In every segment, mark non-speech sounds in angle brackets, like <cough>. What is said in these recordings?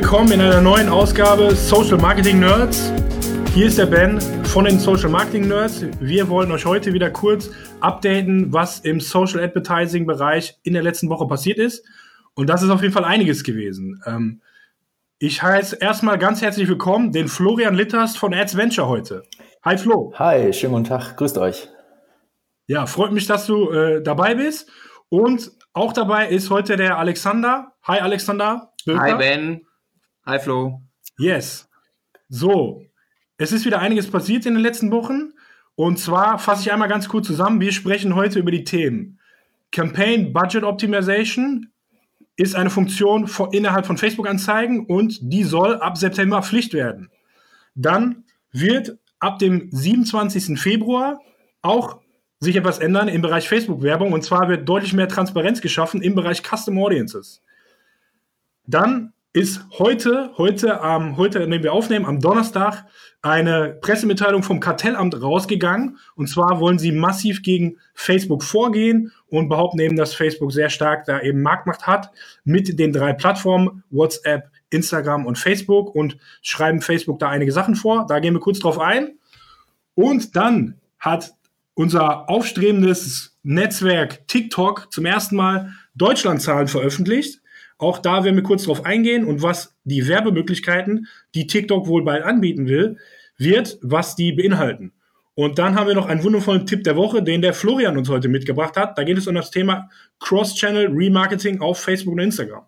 Willkommen in einer neuen Ausgabe Social Marketing Nerds. Hier ist der Ben von den Social Marketing Nerds. Wir wollen euch heute wieder kurz updaten, was im Social Advertising Bereich in der letzten Woche passiert ist. Und das ist auf jeden Fall einiges gewesen. Ähm, ich heiße erstmal ganz herzlich willkommen den Florian Litters von Ads Venture heute. Hi Flo. Hi, schönen guten Tag, grüßt euch. Ja, freut mich, dass du äh, dabei bist. Und auch dabei ist heute der Alexander. Hi Alexander. Böker. Hi Ben. Hi Flo. Yes. So, es ist wieder einiges passiert in den letzten Wochen. Und zwar fasse ich einmal ganz kurz zusammen. Wir sprechen heute über die Themen Campaign Budget Optimization, ist eine Funktion von, innerhalb von Facebook-Anzeigen und die soll ab September Pflicht werden. Dann wird ab dem 27. Februar auch sich etwas ändern im Bereich Facebook-Werbung und zwar wird deutlich mehr Transparenz geschaffen im Bereich Custom Audiences. Dann ist heute, heute, ähm, heute, nehmen wir aufnehmen, am Donnerstag eine Pressemitteilung vom Kartellamt rausgegangen. Und zwar wollen sie massiv gegen Facebook vorgehen und behaupten eben, dass Facebook sehr stark da eben Marktmacht hat mit den drei Plattformen WhatsApp, Instagram und Facebook und schreiben Facebook da einige Sachen vor. Da gehen wir kurz drauf ein. Und dann hat unser aufstrebendes Netzwerk TikTok zum ersten Mal Deutschlandzahlen veröffentlicht. Auch da werden wir kurz drauf eingehen und was die Werbemöglichkeiten, die TikTok wohl bald anbieten will, wird, was die beinhalten. Und dann haben wir noch einen wundervollen Tipp der Woche, den der Florian uns heute mitgebracht hat. Da geht es um das Thema Cross-Channel Remarketing auf Facebook und Instagram.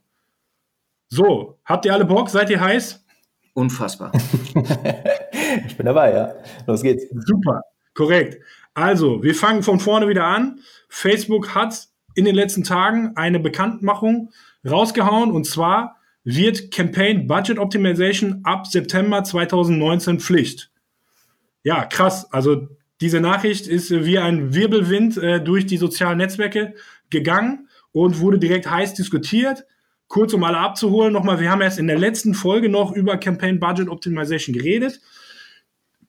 So, habt ihr alle Bock? Seid ihr heiß? Unfassbar. <laughs> ich bin dabei, ja. Los geht's. Super, korrekt. Also, wir fangen von vorne wieder an. Facebook hat in den letzten Tagen eine Bekanntmachung rausgehauen und zwar wird Campaign Budget Optimization ab September 2019 Pflicht. Ja, krass. Also diese Nachricht ist wie ein Wirbelwind äh, durch die sozialen Netzwerke gegangen und wurde direkt heiß diskutiert. Kurz um alle abzuholen, nochmal, wir haben erst in der letzten Folge noch über Campaign Budget Optimization geredet.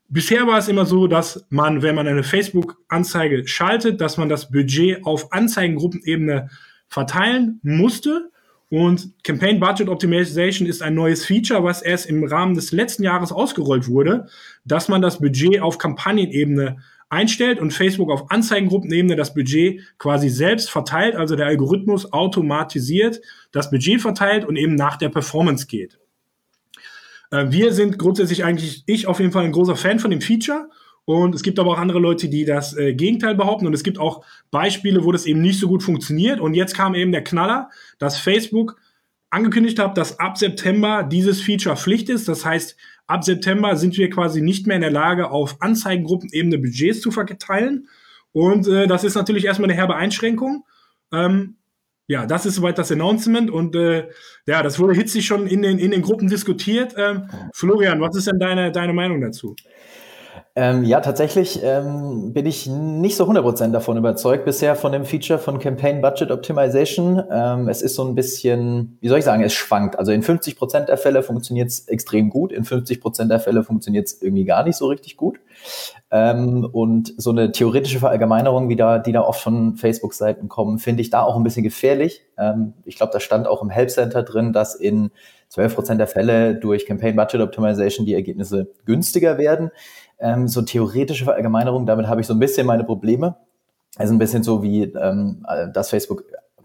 Bisher war es immer so, dass man, wenn man eine Facebook-Anzeige schaltet, dass man das Budget auf Anzeigengruppenebene verteilen musste. Und Campaign Budget Optimization ist ein neues Feature, was erst im Rahmen des letzten Jahres ausgerollt wurde, dass man das Budget auf Kampagnenebene einstellt und Facebook auf Anzeigengruppenebene das Budget quasi selbst verteilt, also der Algorithmus automatisiert das Budget verteilt und eben nach der Performance geht. Äh, wir sind grundsätzlich eigentlich, ich auf jeden Fall ein großer Fan von dem Feature und es gibt aber auch andere Leute, die das äh, Gegenteil behaupten. Und es gibt auch Beispiele, wo das eben nicht so gut funktioniert. Und jetzt kam eben der Knaller, dass Facebook angekündigt hat, dass ab September dieses Feature Pflicht ist. Das heißt, ab September sind wir quasi nicht mehr in der Lage, auf Anzeigengruppenebene Budgets zu verteilen. Und äh, das ist natürlich erstmal eine herbe Einschränkung. Ähm, ja, das ist soweit das Announcement und äh, ja, das wurde hitzig schon in den, in den Gruppen diskutiert. Ähm, Florian, was ist denn deine, deine Meinung dazu? Ähm, ja, tatsächlich ähm, bin ich nicht so 100% davon überzeugt bisher von dem Feature von Campaign Budget Optimization. Ähm, es ist so ein bisschen, wie soll ich sagen, es schwankt. Also in 50% der Fälle funktioniert es extrem gut, in 50% der Fälle funktioniert es irgendwie gar nicht so richtig gut. Ähm, und so eine theoretische Verallgemeinerung, wie da, die da oft von Facebook-Seiten kommen, finde ich da auch ein bisschen gefährlich. Ähm, ich glaube, da stand auch im Help Center drin, dass in 12% der Fälle durch Campaign Budget Optimization die Ergebnisse günstiger werden ähm, so theoretische Verallgemeinerung, damit habe ich so ein bisschen meine Probleme. Also ein bisschen so wie, ähm, dass Facebook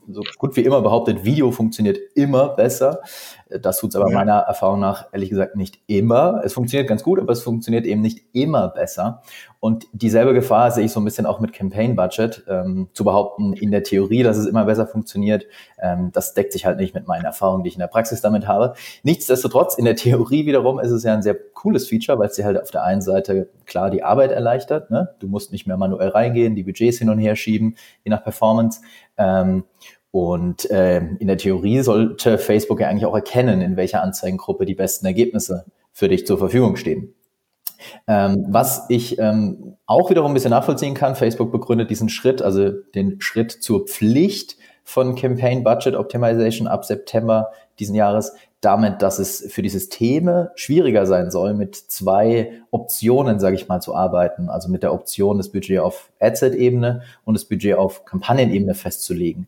so gut wie immer behauptet, Video funktioniert immer besser. Das tut es aber ja. meiner Erfahrung nach ehrlich gesagt nicht immer. Es funktioniert ganz gut, aber es funktioniert eben nicht immer besser. Und dieselbe Gefahr sehe ich so ein bisschen auch mit Campaign Budget. Ähm, zu behaupten in der Theorie, dass es immer besser funktioniert, ähm, das deckt sich halt nicht mit meinen Erfahrungen, die ich in der Praxis damit habe. Nichtsdestotrotz, in der Theorie wiederum ist es ja ein sehr cooles Feature, weil es dir halt auf der einen Seite klar die Arbeit erleichtert. Ne? Du musst nicht mehr manuell reingehen, die Budgets hin und her schieben, je nach Performance. Ähm, und äh, in der Theorie sollte Facebook ja eigentlich auch erkennen, in welcher Anzeigengruppe die besten Ergebnisse für dich zur Verfügung stehen. Ähm, was ich ähm, auch wiederum ein bisschen nachvollziehen kann, Facebook begründet diesen Schritt, also den Schritt zur Pflicht von Campaign Budget Optimization ab September diesen Jahres damit, dass es für die Systeme schwieriger sein soll, mit zwei Optionen, sage ich mal, zu arbeiten. Also mit der Option, das Budget auf Adset-Ebene und das Budget auf Kampagnenebene festzulegen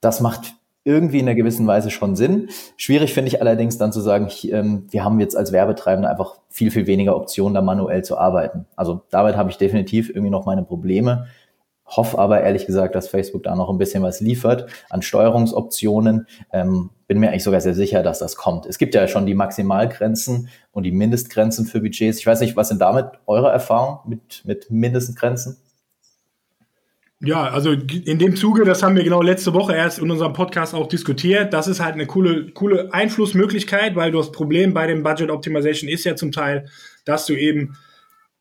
das macht irgendwie in einer gewissen Weise schon Sinn. Schwierig finde ich allerdings dann zu sagen, ich, ähm, wir haben jetzt als Werbetreibende einfach viel, viel weniger Optionen, da manuell zu arbeiten. Also damit habe ich definitiv irgendwie noch meine Probleme. Hoffe aber ehrlich gesagt, dass Facebook da noch ein bisschen was liefert an Steuerungsoptionen. Ähm, bin mir eigentlich sogar sehr sicher, dass das kommt. Es gibt ja schon die Maximalgrenzen und die Mindestgrenzen für Budgets. Ich weiß nicht, was sind damit eure Erfahrungen mit, mit Mindestgrenzen? Ja, also in dem Zuge, das haben wir genau letzte Woche erst in unserem Podcast auch diskutiert. Das ist halt eine coole, coole Einflussmöglichkeit, weil das Problem bei dem Budget Optimization ist ja zum Teil, dass du eben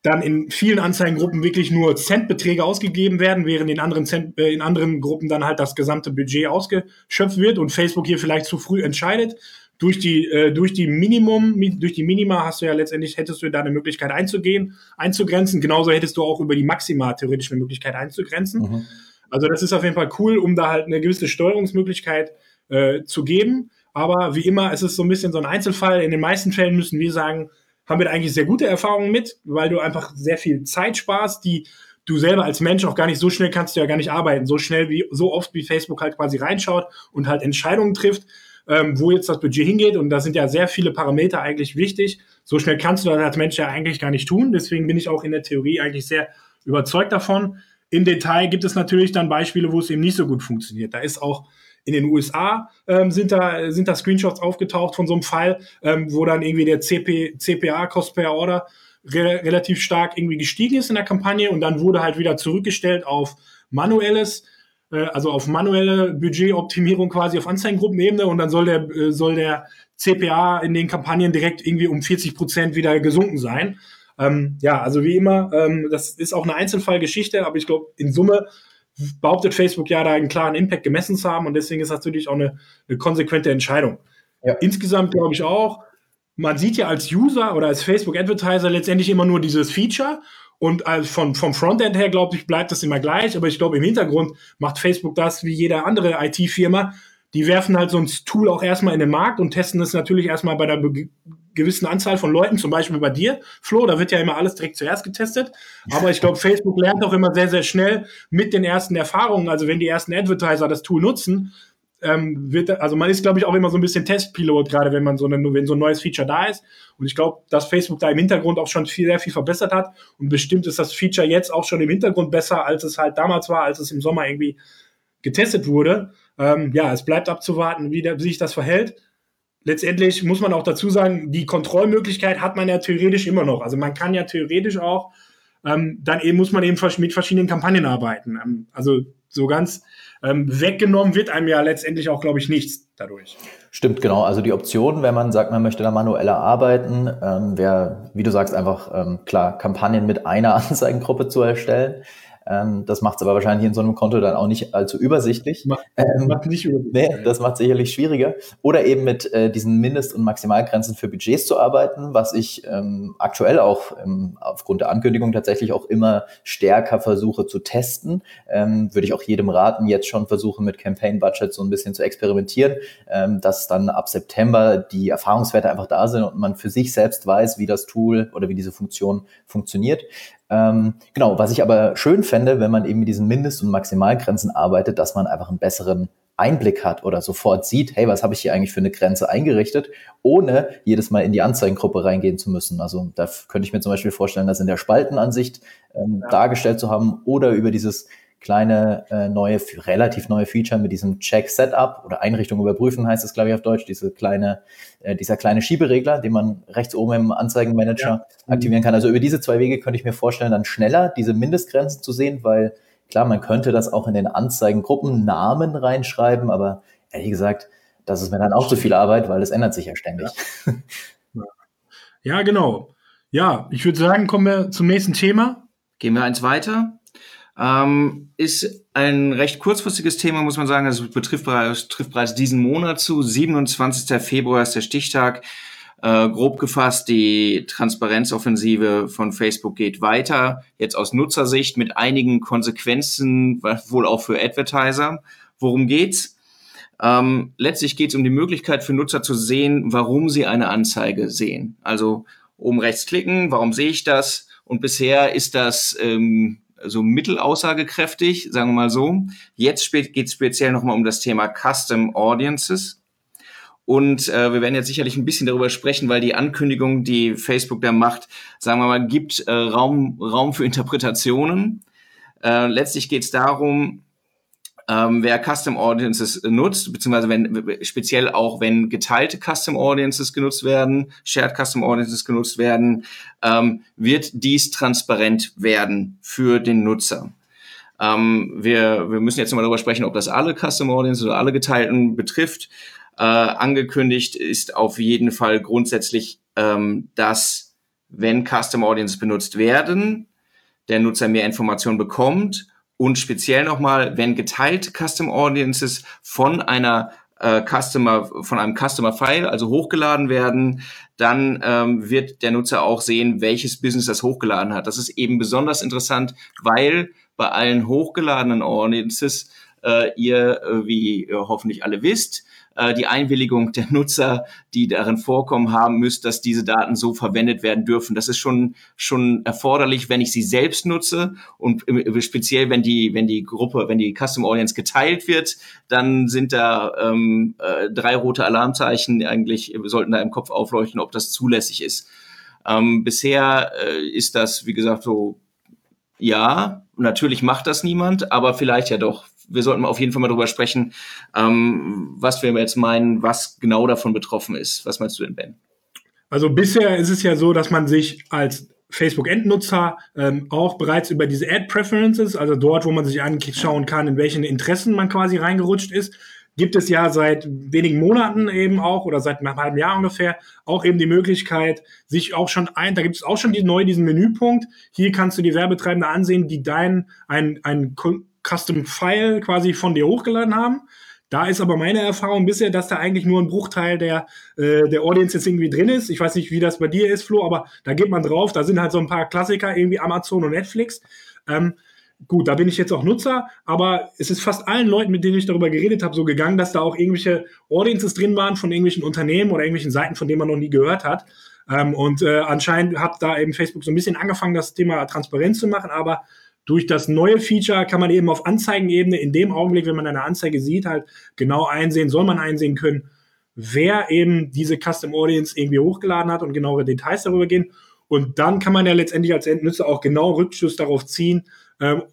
dann in vielen Anzeigengruppen wirklich nur Centbeträge ausgegeben werden, während in anderen, Cent, äh, in anderen Gruppen dann halt das gesamte Budget ausgeschöpft wird und Facebook hier vielleicht zu früh entscheidet. Durch die, äh, durch die Minimum, durch die Minima hast du ja letztendlich, hättest du da eine Möglichkeit einzugehen, einzugrenzen. Genauso hättest du auch über die Maxima theoretisch eine Möglichkeit einzugrenzen. Mhm. Also das ist auf jeden Fall cool, um da halt eine gewisse Steuerungsmöglichkeit äh, zu geben. Aber wie immer, es ist so ein bisschen so ein Einzelfall. In den meisten Fällen müssen wir sagen, haben wir da eigentlich sehr gute Erfahrungen mit, weil du einfach sehr viel Zeit sparst, die du selber als Mensch auch gar nicht so schnell kannst du ja gar nicht arbeiten, so schnell wie so oft wie Facebook halt quasi reinschaut und halt Entscheidungen trifft, ähm, wo jetzt das Budget hingeht und da sind ja sehr viele Parameter eigentlich wichtig. So schnell kannst du das als Mensch ja eigentlich gar nicht tun. Deswegen bin ich auch in der Theorie eigentlich sehr überzeugt davon. Im Detail gibt es natürlich dann Beispiele, wo es eben nicht so gut funktioniert. Da ist auch in den USA ähm, sind da sind da Screenshots aufgetaucht von so einem Fall, ähm, wo dann irgendwie der CP, CPA Cost per Order re relativ stark irgendwie gestiegen ist in der Kampagne und dann wurde halt wieder zurückgestellt auf manuelles äh, also auf manuelle Budgetoptimierung quasi auf Anzeigengruppenebene und dann soll der äh, soll der CPA in den Kampagnen direkt irgendwie um 40 Prozent wieder gesunken sein. Ähm, ja, also wie immer, ähm, das ist auch eine Einzelfallgeschichte, aber ich glaube, in Summe behauptet Facebook ja da einen klaren Impact gemessen zu haben und deswegen ist das natürlich auch eine, eine konsequente Entscheidung. Ja. Insgesamt glaube ich auch, man sieht ja als User oder als Facebook-Advertiser letztendlich immer nur dieses Feature und von, vom Frontend her, glaube ich, bleibt das immer gleich, aber ich glaube, im Hintergrund macht Facebook das wie jede andere IT-Firma. Die werfen halt so ein Tool auch erstmal in den Markt und testen es natürlich erstmal bei der gewissen Anzahl von Leuten, zum Beispiel bei dir, Flo, da wird ja immer alles direkt zuerst getestet. Aber ich glaube, Facebook lernt auch immer sehr, sehr schnell mit den ersten Erfahrungen. Also wenn die ersten Advertiser das Tool nutzen, ähm, wird, also man ist, glaube ich, auch immer so ein bisschen Testpilot, gerade wenn man so eine, wenn so ein neues Feature da ist. Und ich glaube, dass Facebook da im Hintergrund auch schon viel, sehr viel verbessert hat. Und bestimmt ist das Feature jetzt auch schon im Hintergrund besser, als es halt damals war, als es im Sommer irgendwie getestet wurde. Ähm, ja, es bleibt abzuwarten, wie, der, wie sich das verhält letztendlich muss man auch dazu sagen, die Kontrollmöglichkeit hat man ja theoretisch immer noch. Also man kann ja theoretisch auch, ähm, dann eben muss man eben mit verschiedenen Kampagnen arbeiten. Ähm, also so ganz ähm, weggenommen wird einem ja letztendlich auch, glaube ich, nichts dadurch. Stimmt, genau. Also die Option, wenn man sagt, man möchte da manueller arbeiten, ähm, wäre, wie du sagst, einfach ähm, klar, Kampagnen mit einer <laughs> Anzeigengruppe zu erstellen. Ähm, das macht es aber wahrscheinlich in so einem Konto dann auch nicht allzu übersichtlich. Macht, ähm, macht nicht übersichtlich. Nee, das macht sicherlich schwieriger. Oder eben mit äh, diesen Mindest- und Maximalgrenzen für Budgets zu arbeiten, was ich ähm, aktuell auch ähm, aufgrund der Ankündigung tatsächlich auch immer stärker versuche zu testen. Ähm, würde ich auch jedem raten, jetzt schon versuchen mit Campaign Budget so ein bisschen zu experimentieren, ähm, dass dann ab September die Erfahrungswerte einfach da sind und man für sich selbst weiß, wie das Tool oder wie diese Funktion funktioniert. Ähm, genau, was ich aber schön fände, wenn man eben mit diesen Mindest- und Maximalgrenzen arbeitet, dass man einfach einen besseren Einblick hat oder sofort sieht, hey, was habe ich hier eigentlich für eine Grenze eingerichtet, ohne jedes Mal in die Anzeigengruppe reingehen zu müssen. Also da könnte ich mir zum Beispiel vorstellen, das in der Spaltenansicht ähm, ja. dargestellt zu haben oder über dieses kleine äh, neue, relativ neue Feature mit diesem Check Setup oder Einrichtung überprüfen heißt es, glaube ich, auf Deutsch, diese kleine, äh, dieser kleine Schieberegler, den man rechts oben im Anzeigenmanager ja. aktivieren kann. Also über diese zwei Wege könnte ich mir vorstellen, dann schneller diese Mindestgrenzen zu sehen, weil klar, man könnte das auch in den Anzeigengruppen Namen reinschreiben, aber ehrlich gesagt, das ist mir dann auch zu viel Arbeit, weil es ändert sich ja ständig. Ja, ja genau. Ja, ich würde sagen, kommen wir zum nächsten Thema. Gehen wir eins weiter. Ähm, ist ein recht kurzfristiges Thema, muss man sagen. Es betrifft bereits, betrifft bereits diesen Monat zu. 27. Februar ist der Stichtag. Äh, grob gefasst, die Transparenzoffensive von Facebook geht weiter. Jetzt aus Nutzersicht mit einigen Konsequenzen, wohl auch für Advertiser. Worum geht's? Ähm, letztlich geht es um die Möglichkeit für Nutzer zu sehen, warum sie eine Anzeige sehen. Also oben rechts klicken, warum sehe ich das? Und bisher ist das ähm, so mittelaussagekräftig, sagen wir mal so. Jetzt geht es speziell nochmal um das Thema Custom Audiences. Und äh, wir werden jetzt sicherlich ein bisschen darüber sprechen, weil die Ankündigung, die Facebook da macht, sagen wir mal, gibt äh, Raum, Raum für Interpretationen. Äh, letztlich geht es darum, ähm, wer Custom Audiences nutzt, beziehungsweise wenn speziell auch wenn geteilte Custom Audiences genutzt werden, Shared Custom Audiences genutzt werden, ähm, wird dies transparent werden für den Nutzer. Ähm, wir, wir müssen jetzt mal darüber sprechen, ob das alle Custom Audiences oder alle geteilten betrifft. Äh, angekündigt ist auf jeden Fall grundsätzlich, ähm, dass wenn Custom Audiences benutzt werden, der Nutzer mehr Informationen bekommt und speziell nochmal, wenn geteilte Custom Audiences von einer äh, Customer, von einem Customer File, also hochgeladen werden, dann ähm, wird der Nutzer auch sehen, welches Business das hochgeladen hat. Das ist eben besonders interessant, weil bei allen hochgeladenen Audiences äh, ihr, äh, wie ihr hoffentlich alle wisst, äh, die Einwilligung der Nutzer, die darin vorkommen haben müsst, dass diese Daten so verwendet werden dürfen. Das ist schon, schon erforderlich, wenn ich sie selbst nutze und speziell, wenn die, wenn die Gruppe, wenn die Custom Audience geteilt wird, dann sind da ähm, äh, drei rote Alarmzeichen eigentlich, sollten da im Kopf aufleuchten, ob das zulässig ist. Ähm, bisher äh, ist das, wie gesagt, so, ja, natürlich macht das niemand, aber vielleicht ja doch wir sollten auf jeden Fall mal drüber sprechen, ähm, was wir jetzt meinen, was genau davon betroffen ist. Was meinst du denn, Ben? Also bisher ist es ja so, dass man sich als Facebook-Endnutzer ähm, auch bereits über diese Ad-Preferences, also dort, wo man sich anschauen kann, in welchen Interessen man quasi reingerutscht ist, gibt es ja seit wenigen Monaten eben auch oder seit einem halben Jahr ungefähr auch eben die Möglichkeit, sich auch schon ein, da gibt es auch schon die, neu diesen Menüpunkt. Hier kannst du die Werbetreibende ansehen, die dein ein, ein Custom File quasi von dir hochgeladen haben. Da ist aber meine Erfahrung bisher, dass da eigentlich nur ein Bruchteil der, äh, der Audience jetzt irgendwie drin ist. Ich weiß nicht, wie das bei dir ist, Flo, aber da geht man drauf. Da sind halt so ein paar Klassiker, irgendwie Amazon und Netflix. Ähm, gut, da bin ich jetzt auch Nutzer, aber es ist fast allen Leuten, mit denen ich darüber geredet habe, so gegangen, dass da auch irgendwelche Audiences drin waren von irgendwelchen Unternehmen oder irgendwelchen Seiten, von denen man noch nie gehört hat. Ähm, und äh, anscheinend hat da eben Facebook so ein bisschen angefangen, das Thema transparent zu machen, aber durch das neue Feature kann man eben auf Anzeigenebene in dem Augenblick, wenn man eine Anzeige sieht, halt genau einsehen, soll man einsehen können, wer eben diese Custom Audience irgendwie hochgeladen hat und genauere Details darüber gehen. Und dann kann man ja letztendlich als Endnutzer auch genau Rückschluss darauf ziehen, ähm,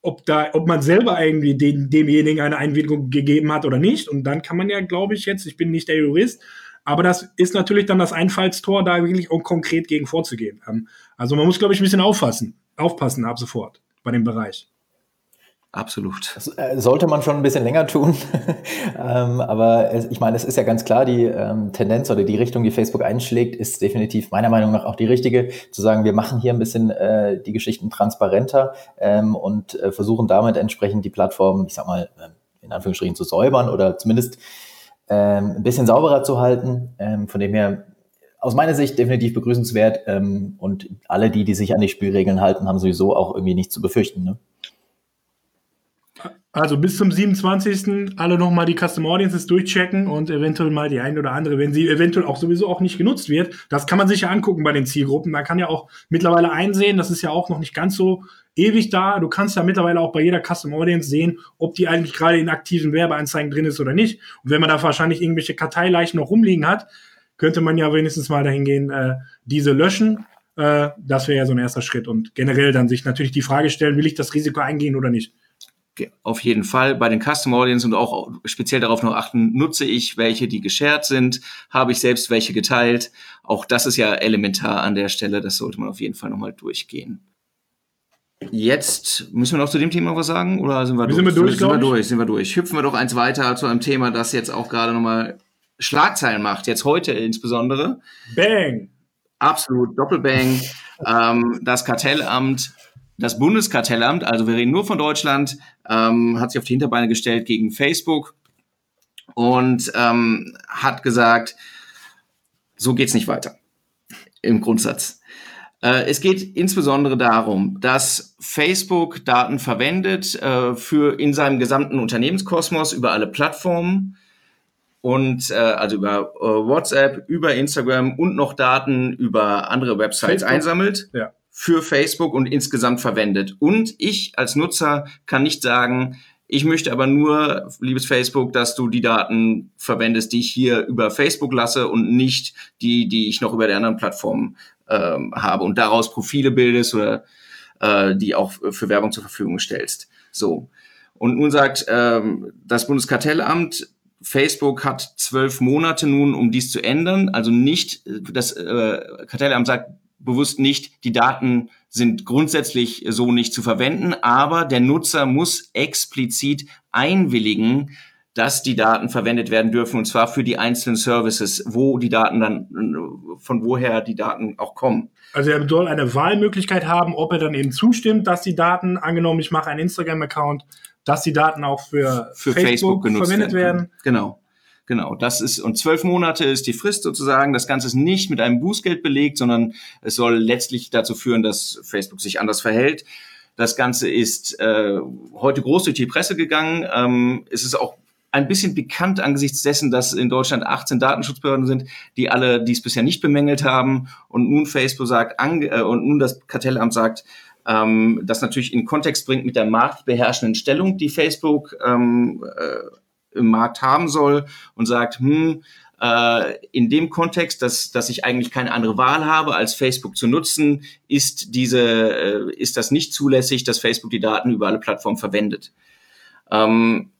ob da, ob man selber irgendwie den, demjenigen eine Einwilligung gegeben hat oder nicht. Und dann kann man ja, glaube ich, jetzt, ich bin nicht der Jurist, aber das ist natürlich dann das Einfallstor, da wirklich auch konkret gegen vorzugehen. Ähm, also man muss, glaube ich, ein bisschen aufpassen, aufpassen ab sofort bei dem Bereich. Absolut. Das äh, sollte man schon ein bisschen länger tun. <laughs> ähm, aber es, ich meine, es ist ja ganz klar, die ähm, Tendenz oder die Richtung, die Facebook einschlägt, ist definitiv meiner Meinung nach auch die richtige, zu sagen, wir machen hier ein bisschen äh, die Geschichten transparenter ähm, und äh, versuchen damit entsprechend die Plattform, ich sag mal, äh, in Anführungsstrichen zu säubern oder zumindest ähm, ein bisschen sauberer zu halten. Ähm, von dem her aus meiner Sicht definitiv begrüßenswert. Ähm, und alle, die, die sich an die Spielregeln halten, haben sowieso auch irgendwie nichts zu befürchten. Ne? Also bis zum 27. alle nochmal die Custom Audiences durchchecken und eventuell mal die eine oder andere, wenn sie eventuell auch sowieso auch nicht genutzt wird. Das kann man sich ja angucken bei den Zielgruppen. Man kann ja auch mittlerweile einsehen, das ist ja auch noch nicht ganz so ewig da. Du kannst ja mittlerweile auch bei jeder Custom Audience sehen, ob die eigentlich gerade in aktiven Werbeanzeigen drin ist oder nicht. Und wenn man da wahrscheinlich irgendwelche Karteileichen noch rumliegen hat, könnte man ja wenigstens mal dahin gehen, äh, diese löschen. Äh, das wäre ja so ein erster Schritt. Und generell dann sich natürlich die Frage stellen, will ich das Risiko eingehen oder nicht? Auf jeden Fall bei den Custom Audience und auch speziell darauf noch achten, nutze ich welche, die geshared sind, habe ich selbst welche geteilt. Auch das ist ja elementar an der Stelle, das sollte man auf jeden Fall nochmal durchgehen. Jetzt müssen wir noch zu dem Thema was sagen oder sind wir, durch? Sind wir durch? Sind wir durch, sind wir durch. Hüpfen wir doch eins weiter zu einem Thema, das jetzt auch gerade nochmal Schlagzeilen macht, jetzt heute insbesondere. Bang! Absolut, Doppelbang. ähm, das Kartellamt, das Bundeskartellamt, also wir reden nur von Deutschland, ähm, hat sich auf die Hinterbeine gestellt gegen Facebook und ähm, hat gesagt, so geht's nicht weiter. Im Grundsatz. Äh, es geht insbesondere darum, dass Facebook Daten verwendet äh, für in seinem gesamten Unternehmenskosmos über alle Plattformen und äh, also über äh, WhatsApp, über Instagram und noch Daten über andere Websites Facebook, einsammelt. Ja, für Facebook und insgesamt verwendet. Und ich als Nutzer kann nicht sagen, ich möchte aber nur, liebes Facebook, dass du die Daten verwendest, die ich hier über Facebook lasse und nicht die, die ich noch über der anderen Plattform ähm, habe und daraus Profile bildest oder äh, die auch für Werbung zur Verfügung stellst. So. Und nun sagt ähm, das Bundeskartellamt, Facebook hat zwölf Monate nun, um dies zu ändern. Also nicht, das äh, Kartellamt sagt bewusst nicht, die Daten sind grundsätzlich so nicht zu verwenden, aber der Nutzer muss explizit einwilligen, dass die Daten verwendet werden dürfen und zwar für die einzelnen Services, wo die Daten dann, von woher die Daten auch kommen. Also er soll eine Wahlmöglichkeit haben, ob er dann eben zustimmt, dass die Daten, angenommen, ich mache einen Instagram-Account, dass die Daten auch für, für Facebook, Facebook verwendet werden. werden. Genau. Genau, das ist, und zwölf Monate ist die Frist sozusagen. Das Ganze ist nicht mit einem Bußgeld belegt, sondern es soll letztlich dazu führen, dass Facebook sich anders verhält. Das Ganze ist äh, heute groß durch die Presse gegangen. Ähm, es ist auch ein bisschen bekannt angesichts dessen, dass in Deutschland 18 Datenschutzbehörden sind, die alle dies bisher nicht bemängelt haben und nun Facebook sagt äh, und nun das Kartellamt sagt, ähm, das natürlich in Kontext bringt mit der marktbeherrschenden Stellung, die Facebook ähm, äh, im Markt haben soll und sagt, hm, äh, in dem Kontext, dass, dass ich eigentlich keine andere Wahl habe, als Facebook zu nutzen, ist diese, äh, ist das nicht zulässig, dass Facebook die Daten über alle Plattformen verwendet. Ähm,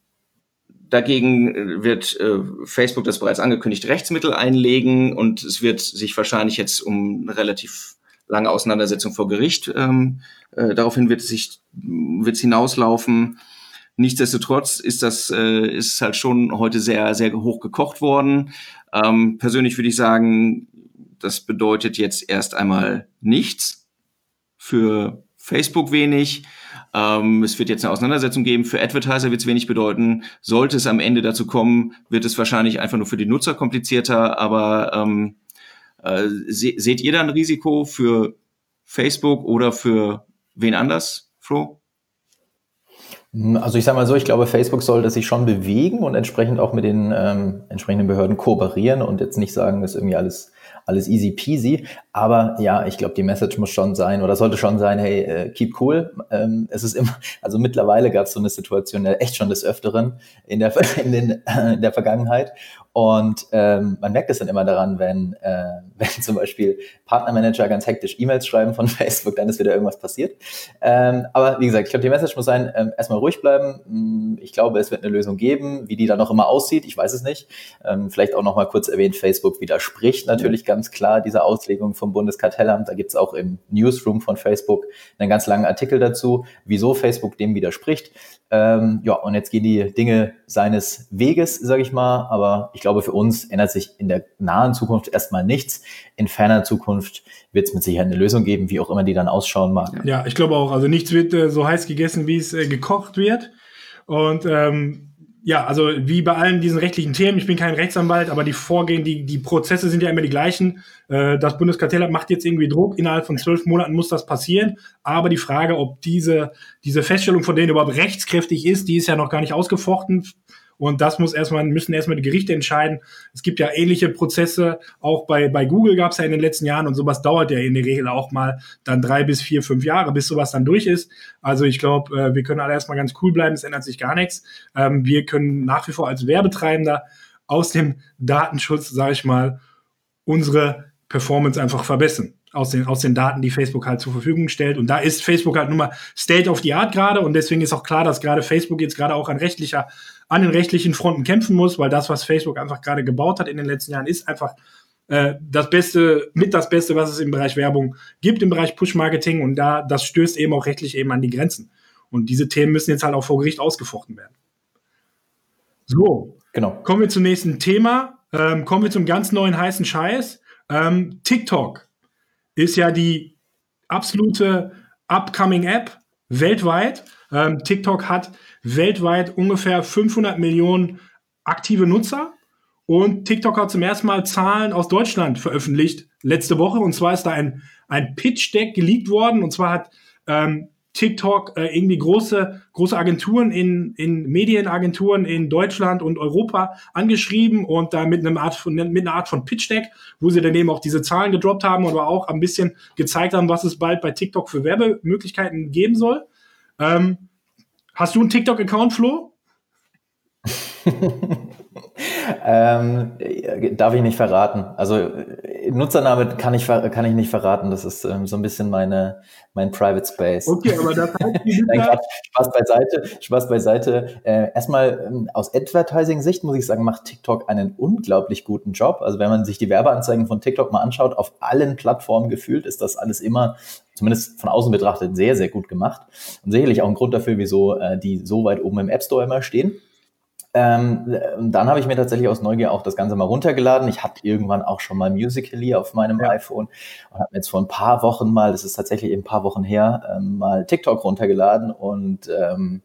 Dagegen äh, wird äh, Facebook das bereits angekündigt Rechtsmittel einlegen und es wird sich wahrscheinlich jetzt um relativ lange Auseinandersetzung vor Gericht ähm, äh, daraufhin wird es sich wird es hinauslaufen. Nichtsdestotrotz ist das äh, ist halt schon heute sehr sehr hoch gekocht worden. Ähm, persönlich würde ich sagen, das bedeutet jetzt erst einmal nichts für Facebook wenig. Ähm, es wird jetzt eine Auseinandersetzung geben. Für Advertiser wird es wenig bedeuten. Sollte es am Ende dazu kommen, wird es wahrscheinlich einfach nur für die Nutzer komplizierter. Aber ähm, äh, se seht ihr da ein Risiko für Facebook oder für wen anders, Flo? Also ich sage mal so, ich glaube, Facebook sollte sich schon bewegen und entsprechend auch mit den ähm, entsprechenden Behörden kooperieren und jetzt nicht sagen, dass irgendwie alles alles easy peasy. Aber ja, ich glaube, die Message muss schon sein oder sollte schon sein, hey, äh, keep cool. Ähm, es ist immer, <laughs> also mittlerweile gab es so eine Situation äh, echt schon des Öfteren in der, <laughs> in, den, äh, in der Vergangenheit. Und ähm, man merkt es dann immer daran, wenn, äh, <laughs> wenn zum Beispiel Partnermanager ganz hektisch E-Mails schreiben von Facebook, dann ist wieder irgendwas passiert. Ähm, aber wie gesagt, ich glaube, die Message muss sein, ähm, erstmal ruhig bleiben. Mm, ich glaube, es wird eine Lösung geben. Wie die dann noch immer aussieht, ich weiß es nicht. Ähm, vielleicht auch noch mal kurz erwähnt, Facebook widerspricht natürlich ganz klar dieser Auslegung vom Bundeskartellamt. Da gibt es auch im Newsroom von Facebook einen ganz langen Artikel dazu, wieso Facebook dem widerspricht. Ähm, ja, und jetzt gehen die Dinge seines Weges, sage ich mal. Aber ich glaube, für uns ändert sich in der nahen Zukunft erstmal nichts. In ferner Zukunft wird es mit Sicherheit eine Lösung geben, wie auch immer die dann ausschauen mag. Ja, ich glaube auch. Also nichts wird äh, so heiß gegessen, wie es äh, gekocht wird. Und ähm, ja, also wie bei allen diesen rechtlichen Themen, ich bin kein Rechtsanwalt, aber die Vorgehen, die, die Prozesse sind ja immer die gleichen. Äh, das Bundeskartellamt macht jetzt irgendwie Druck, innerhalb von zwölf Monaten muss das passieren. Aber die Frage, ob diese, diese Feststellung von denen überhaupt rechtskräftig ist, die ist ja noch gar nicht ausgefochten. Und das muss erstmal, müssen erstmal die Gerichte entscheiden. Es gibt ja ähnliche Prozesse, auch bei, bei Google gab es ja in den letzten Jahren und sowas dauert ja in der Regel auch mal dann drei bis vier, fünf Jahre, bis sowas dann durch ist. Also ich glaube, äh, wir können alle erstmal ganz cool bleiben, es ändert sich gar nichts. Ähm, wir können nach wie vor als Werbetreibender aus dem Datenschutz, sage ich mal, unsere Performance einfach verbessern aus den, aus den Daten, die Facebook halt zur Verfügung stellt. Und da ist Facebook halt nun mal State of the Art gerade. Und deswegen ist auch klar, dass gerade Facebook jetzt gerade auch an rechtlicher, an den rechtlichen Fronten kämpfen muss, weil das, was Facebook einfach gerade gebaut hat in den letzten Jahren, ist einfach äh, das Beste, mit das Beste, was es im Bereich Werbung gibt, im Bereich Push-Marketing. Und da, das stößt eben auch rechtlich eben an die Grenzen. Und diese Themen müssen jetzt halt auch vor Gericht ausgefochten werden. So, genau. Kommen wir zum nächsten Thema. Ähm, kommen wir zum ganz neuen heißen Scheiß. Ähm, TikTok ist ja die absolute upcoming App weltweit. Ähm, TikTok hat weltweit ungefähr 500 Millionen aktive Nutzer. Und TikTok hat zum ersten Mal Zahlen aus Deutschland veröffentlicht letzte Woche. Und zwar ist da ein, ein Pitch-Deck geleakt worden. Und zwar hat ähm, TikTok äh, irgendwie große, große Agenturen in, in Medienagenturen in Deutschland und Europa angeschrieben und da mit einem Art von, mit einer Art von Pitch Deck, wo sie dann eben auch diese Zahlen gedroppt haben, aber auch ein bisschen gezeigt haben, was es bald bei TikTok für Werbemöglichkeiten geben soll. Ähm, hast du einen TikTok-Account, Flo? <laughs> ähm, darf ich nicht verraten. Also Nutzername kann ich, kann ich nicht verraten. Das ist ähm, so ein bisschen meine, mein Private Space. Okay, aber das heißt, <laughs> Nein, Spaß beiseite. Spaß beiseite. Äh, erstmal ähm, aus Advertising-Sicht muss ich sagen, macht TikTok einen unglaublich guten Job. Also wenn man sich die Werbeanzeigen von TikTok mal anschaut, auf allen Plattformen gefühlt, ist das alles immer, zumindest von außen betrachtet, sehr, sehr gut gemacht. Und sicherlich auch ein Grund dafür, wieso äh, die so weit oben im App Store immer stehen. Ähm, dann habe ich mir tatsächlich aus Neugier auch das Ganze mal runtergeladen. Ich hatte irgendwann auch schon mal Musical.ly auf meinem ja. iPhone und habe mir jetzt vor ein paar Wochen mal, das ist tatsächlich eben ein paar Wochen her, ähm, mal TikTok runtergeladen und ähm,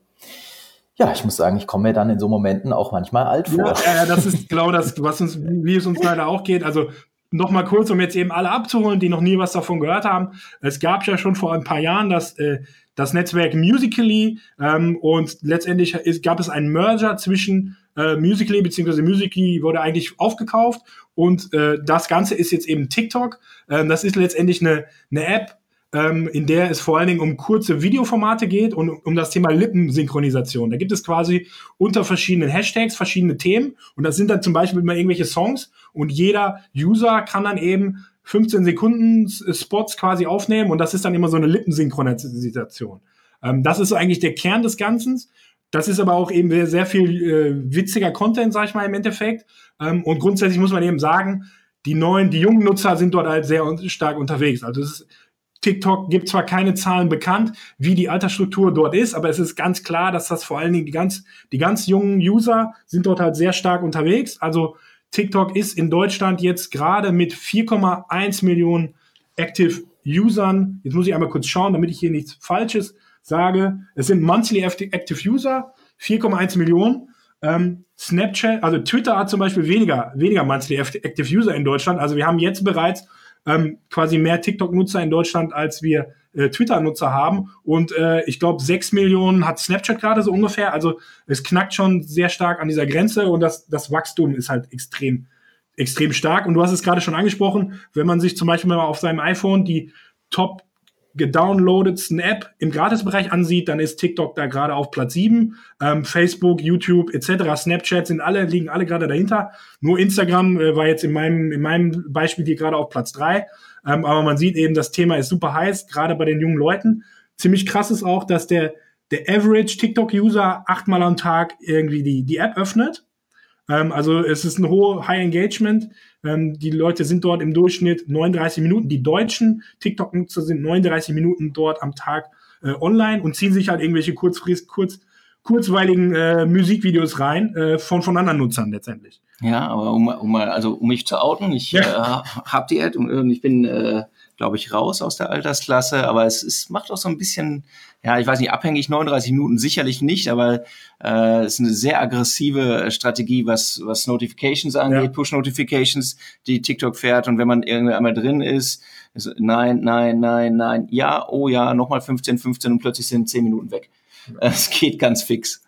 ja, ich muss sagen, ich komme mir dann in so Momenten auch manchmal alt vor. Ja, ja das ist <laughs> genau das, was uns, wie es uns leider auch geht. Also Nochmal kurz, um jetzt eben alle abzuholen, die noch nie was davon gehört haben. Es gab ja schon vor ein paar Jahren das äh, das Netzwerk Musically ähm, und letztendlich ist, gab es einen Merger zwischen äh, Musically beziehungsweise Musically wurde eigentlich aufgekauft und äh, das Ganze ist jetzt eben TikTok. Ähm, das ist letztendlich eine, eine App, ähm, in der es vor allen Dingen um kurze Videoformate geht und um das Thema Lippensynchronisation. Da gibt es quasi unter verschiedenen Hashtags verschiedene Themen und das sind dann zum Beispiel immer irgendwelche Songs und jeder User kann dann eben 15 Sekunden Spots quasi aufnehmen und das ist dann immer so eine Lippensynchronisation. Ähm, das ist eigentlich der Kern des Ganzen. Das ist aber auch eben sehr, sehr viel äh, witziger Content, sag ich mal, im Endeffekt. Ähm, und grundsätzlich muss man eben sagen, die neuen, die jungen Nutzer sind dort halt sehr stark unterwegs. Also es ist, TikTok gibt zwar keine Zahlen bekannt, wie die Altersstruktur dort ist, aber es ist ganz klar, dass das vor allen Dingen die ganz, die ganz jungen User sind dort halt sehr stark unterwegs. Also TikTok ist in Deutschland jetzt gerade mit 4,1 Millionen Active Usern. Jetzt muss ich einmal kurz schauen, damit ich hier nichts Falsches sage. Es sind Monthly Active User, 4,1 Millionen. Ähm, Snapchat, also Twitter hat zum Beispiel weniger, weniger Monthly Active User in Deutschland. Also wir haben jetzt bereits ähm, quasi mehr TikTok-Nutzer in Deutschland, als wir äh, Twitter-Nutzer haben. Und äh, ich glaube, sechs Millionen hat Snapchat gerade so ungefähr. Also es knackt schon sehr stark an dieser Grenze und das, das Wachstum ist halt extrem, extrem stark. Und du hast es gerade schon angesprochen, wenn man sich zum Beispiel mal auf seinem iPhone die Top gedownloadetsten App im Gratisbereich ansieht, dann ist TikTok da gerade auf Platz 7. Ähm, Facebook, YouTube etc., Snapchat sind alle, liegen alle gerade dahinter. Nur Instagram äh, war jetzt in meinem, in meinem Beispiel hier gerade auf Platz 3. Ähm, aber man sieht eben, das Thema ist super heiß, gerade bei den jungen Leuten. Ziemlich krass ist auch, dass der, der Average TikTok-User achtmal am Tag irgendwie die, die App öffnet. Ähm, also es ist ein hohes High Engagement. Ähm, die Leute sind dort im Durchschnitt 39 Minuten. Die deutschen TikTok-Nutzer sind 39 Minuten dort am Tag äh, online und ziehen sich halt irgendwelche kurzfrist, kurz, kurzweiligen äh, Musikvideos rein äh, von, von anderen Nutzern letztendlich. Ja, aber um, um mal, also um mich zu outen, ich ja. äh, habe die Ad und ich bin, äh, glaube ich, raus aus der Altersklasse, aber es, es macht auch so ein bisschen, ja, ich weiß nicht, abhängig 39 Minuten sicherlich nicht, aber äh, es ist eine sehr aggressive Strategie, was, was Notifications angeht, ja. Push-Notifications, die TikTok fährt und wenn man irgendwie einmal drin ist, ist nein, nein, nein, nein, ja, oh ja, nochmal 15, 15 und plötzlich sind 10 Minuten weg. Es geht ganz fix.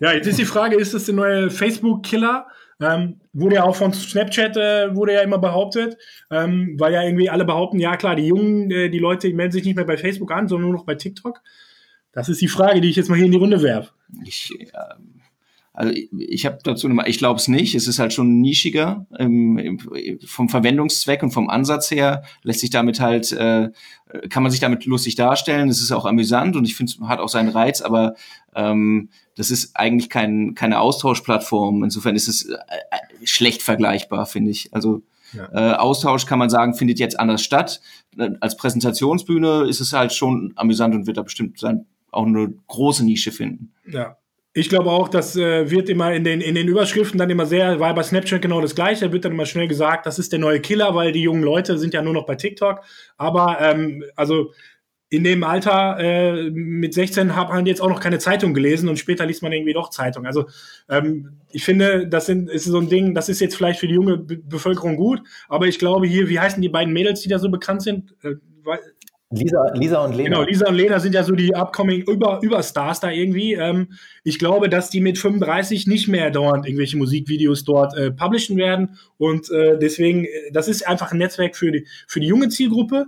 Ja, jetzt ist die Frage, ist das der neue Facebook-Killer? Ähm, wurde ja auch von Snapchat, äh, wurde ja immer behauptet, ähm, weil ja irgendwie alle behaupten, ja klar, die Jungen, äh, die Leute melden sich nicht mehr bei Facebook an, sondern nur noch bei TikTok. Das ist die Frage, die ich jetzt mal hier in die Runde werfe. Ich, äh, also ich, habe dazu, ich glaube es nicht. Es ist halt schon nischiger ähm, vom Verwendungszweck und vom Ansatz her lässt sich damit halt, äh, kann man sich damit lustig darstellen. Es ist auch amüsant und ich finde, es hat auch seinen Reiz, aber ähm, das ist eigentlich kein, keine Austauschplattform. Insofern ist es äh, äh, schlecht vergleichbar, finde ich. Also ja. äh, Austausch kann man sagen, findet jetzt anders statt. Äh, als Präsentationsbühne ist es halt schon amüsant und wird da bestimmt sein, auch eine große Nische finden. Ja. Ich glaube auch, das äh, wird immer in den, in den Überschriften dann immer sehr, war bei Snapchat genau das gleiche, wird dann immer schnell gesagt, das ist der neue Killer, weil die jungen Leute sind ja nur noch bei TikTok. Aber ähm, also in dem Alter äh, mit 16 hat man jetzt auch noch keine Zeitung gelesen und später liest man irgendwie doch Zeitung. Also ähm, ich finde, das sind, ist so ein Ding, das ist jetzt vielleicht für die junge Be Bevölkerung gut, aber ich glaube hier, wie heißen die beiden Mädels, die da so bekannt sind? Äh, Lisa, Lisa und Lena. Genau, Lisa und Lena sind ja so die upcoming Über Überstars da irgendwie. Ähm, ich glaube, dass die mit 35 nicht mehr dauernd irgendwelche Musikvideos dort äh, publishen werden. Und äh, deswegen, äh, das ist einfach ein Netzwerk für die, für die junge Zielgruppe.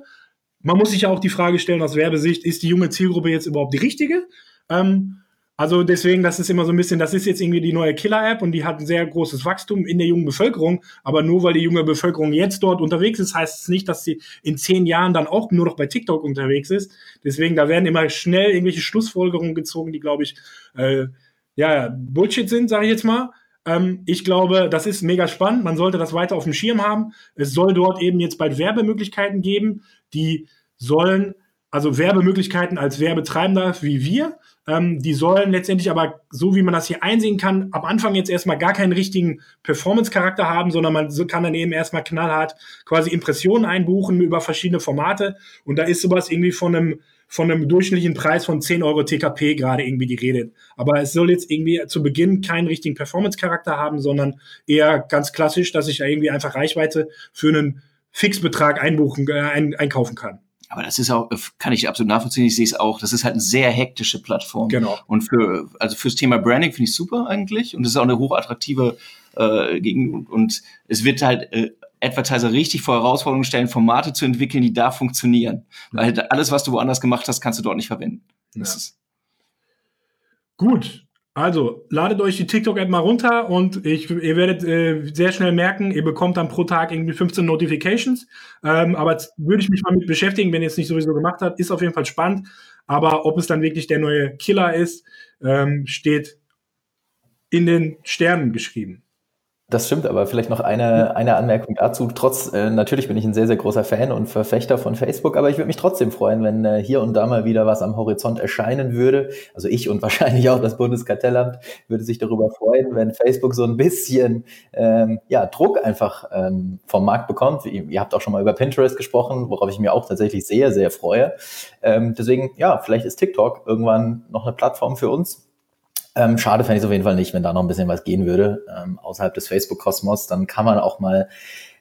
Man muss sich ja auch die Frage stellen aus Werbesicht, ist die junge Zielgruppe jetzt überhaupt die richtige? Ähm, also deswegen, das ist immer so ein bisschen, das ist jetzt irgendwie die neue Killer-App und die hat ein sehr großes Wachstum in der jungen Bevölkerung. Aber nur weil die junge Bevölkerung jetzt dort unterwegs ist, heißt es nicht, dass sie in zehn Jahren dann auch nur noch bei TikTok unterwegs ist. Deswegen, da werden immer schnell irgendwelche Schlussfolgerungen gezogen, die, glaube ich, äh, ja, Bullshit sind, sage ich jetzt mal. Ähm, ich glaube, das ist mega spannend. Man sollte das weiter auf dem Schirm haben. Es soll dort eben jetzt bald Werbemöglichkeiten geben, die sollen also Werbemöglichkeiten als Werbetreibender wie wir. Ähm, die sollen letztendlich aber, so wie man das hier einsehen kann, am Anfang jetzt erstmal gar keinen richtigen Performance-Charakter haben, sondern man kann dann eben erstmal knallhart quasi Impressionen einbuchen über verschiedene Formate. Und da ist sowas irgendwie von einem, von einem durchschnittlichen Preis von 10 Euro TKP gerade irgendwie die Rede. Aber es soll jetzt irgendwie zu Beginn keinen richtigen Performance-Charakter haben, sondern eher ganz klassisch, dass ich da irgendwie einfach Reichweite für einen Fixbetrag einbuchen, äh, ein, einkaufen kann. Aber das ist auch, kann ich absolut nachvollziehen. Ich sehe es auch. Das ist halt eine sehr hektische Plattform. Genau. Und für, also fürs Thema Branding finde ich super eigentlich. Und es ist auch eine hochattraktive äh, gegen und es wird halt äh, Advertiser richtig vor Herausforderungen stellen, Formate zu entwickeln, die da funktionieren. Weil alles, was du woanders gemacht hast, kannst du dort nicht verwenden. Ja. Gut, also, ladet euch die TikTok-App mal runter und ich, ihr werdet äh, sehr schnell merken, ihr bekommt dann pro Tag irgendwie 15 Notifications. Ähm, aber würde ich mich mal mit beschäftigen, wenn ihr es nicht sowieso gemacht habt, ist auf jeden Fall spannend. Aber ob es dann wirklich der neue Killer ist, ähm, steht in den Sternen geschrieben. Das stimmt, aber vielleicht noch eine, eine Anmerkung dazu. Trotz, äh, natürlich bin ich ein sehr, sehr großer Fan und Verfechter von Facebook, aber ich würde mich trotzdem freuen, wenn äh, hier und da mal wieder was am Horizont erscheinen würde. Also ich und <laughs> wahrscheinlich auch das Bundeskartellamt würde sich darüber freuen, wenn Facebook so ein bisschen ähm, ja, Druck einfach ähm, vom Markt bekommt. Ihr, ihr habt auch schon mal über Pinterest gesprochen, worauf ich mir auch tatsächlich sehr, sehr freue. Ähm, deswegen, ja, vielleicht ist TikTok irgendwann noch eine Plattform für uns, ähm, schade fände ich es auf jeden Fall nicht, wenn da noch ein bisschen was gehen würde, ähm, außerhalb des Facebook-Kosmos. Dann kann man auch mal,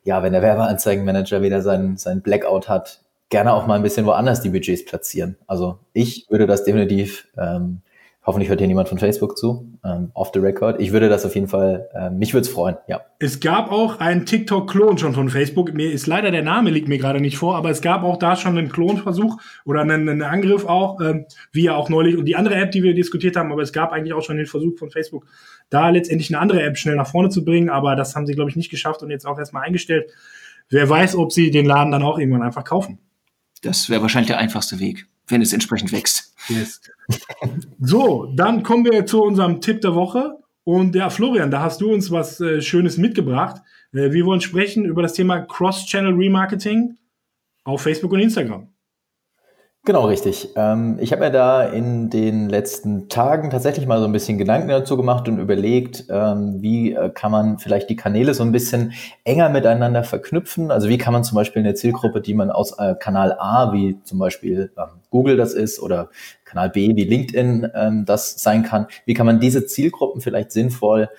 ja, wenn der Werbeanzeigenmanager wieder sein, sein Blackout hat, gerne auch mal ein bisschen woanders die Budgets platzieren. Also ich würde das definitiv ähm, Hoffentlich hört hier niemand von Facebook zu, ähm, off the record. Ich würde das auf jeden Fall, äh, mich würde es freuen, ja. Es gab auch einen TikTok-Klon schon von Facebook. Mir ist leider der Name liegt mir gerade nicht vor, aber es gab auch da schon einen Klonversuch oder einen, einen Angriff auch, ähm, wie ja auch neulich und die andere App, die wir diskutiert haben, aber es gab eigentlich auch schon den Versuch von Facebook, da letztendlich eine andere App schnell nach vorne zu bringen, aber das haben sie, glaube ich, nicht geschafft und jetzt auch erstmal eingestellt. Wer weiß, ob sie den Laden dann auch irgendwann einfach kaufen. Das wäre wahrscheinlich der einfachste Weg, wenn es entsprechend wächst. Yes. So, dann kommen wir zu unserem Tipp der Woche. Und ja, Florian, da hast du uns was äh, Schönes mitgebracht. Äh, wir wollen sprechen über das Thema Cross-Channel Remarketing auf Facebook und Instagram. Genau, richtig. Ähm, ich habe mir da in den letzten Tagen tatsächlich mal so ein bisschen Gedanken dazu gemacht und überlegt, ähm, wie äh, kann man vielleicht die Kanäle so ein bisschen enger miteinander verknüpfen. Also wie kann man zum Beispiel eine Zielgruppe, die man aus äh, Kanal A, wie zum Beispiel ähm, Google das ist, oder Kanal B, wie LinkedIn das sein kann, wie kann man diese Zielgruppen vielleicht sinnvoll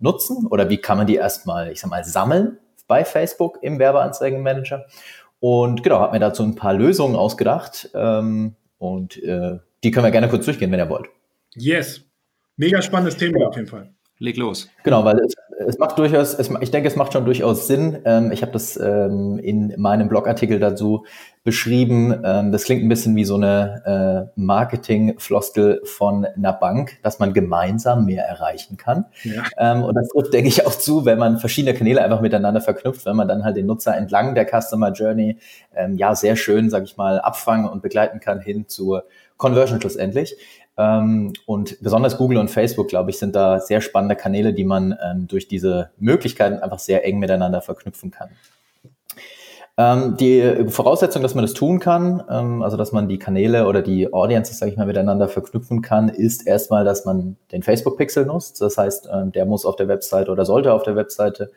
nutzen oder wie kann man die erstmal, ich sag mal, sammeln bei Facebook im Werbeanzeigenmanager und genau, habe mir dazu ein paar Lösungen ausgedacht. Ähm, und äh, die können wir gerne kurz durchgehen, wenn ihr wollt. Yes. Mega spannendes Thema auf jeden Fall. Leg los. Genau, weil es, es macht durchaus, es, ich denke, es macht schon durchaus Sinn. Ähm, ich habe das ähm, in meinem Blogartikel dazu beschrieben. Ähm, das klingt ein bisschen wie so eine äh, Marketing-Floskel von einer Bank, dass man gemeinsam mehr erreichen kann. Ja. Ähm, und das trifft, denke ich, auch zu, wenn man verschiedene Kanäle einfach miteinander verknüpft, wenn man dann halt den Nutzer entlang der Customer Journey ähm, ja sehr schön, sage ich mal, abfangen und begleiten kann hin zur Conversion schlussendlich. Ähm, und besonders Google und Facebook, glaube ich, sind da sehr spannende Kanäle, die man ähm, durch diese Möglichkeiten einfach sehr eng miteinander verknüpfen kann. Ähm, die Voraussetzung, dass man das tun kann, also dass man die Kanäle oder die Audiences, sage ich mal, miteinander verknüpfen kann, ist erstmal, dass man den Facebook-Pixel nutzt. Das heißt, der muss auf der Webseite oder sollte auf der Webseite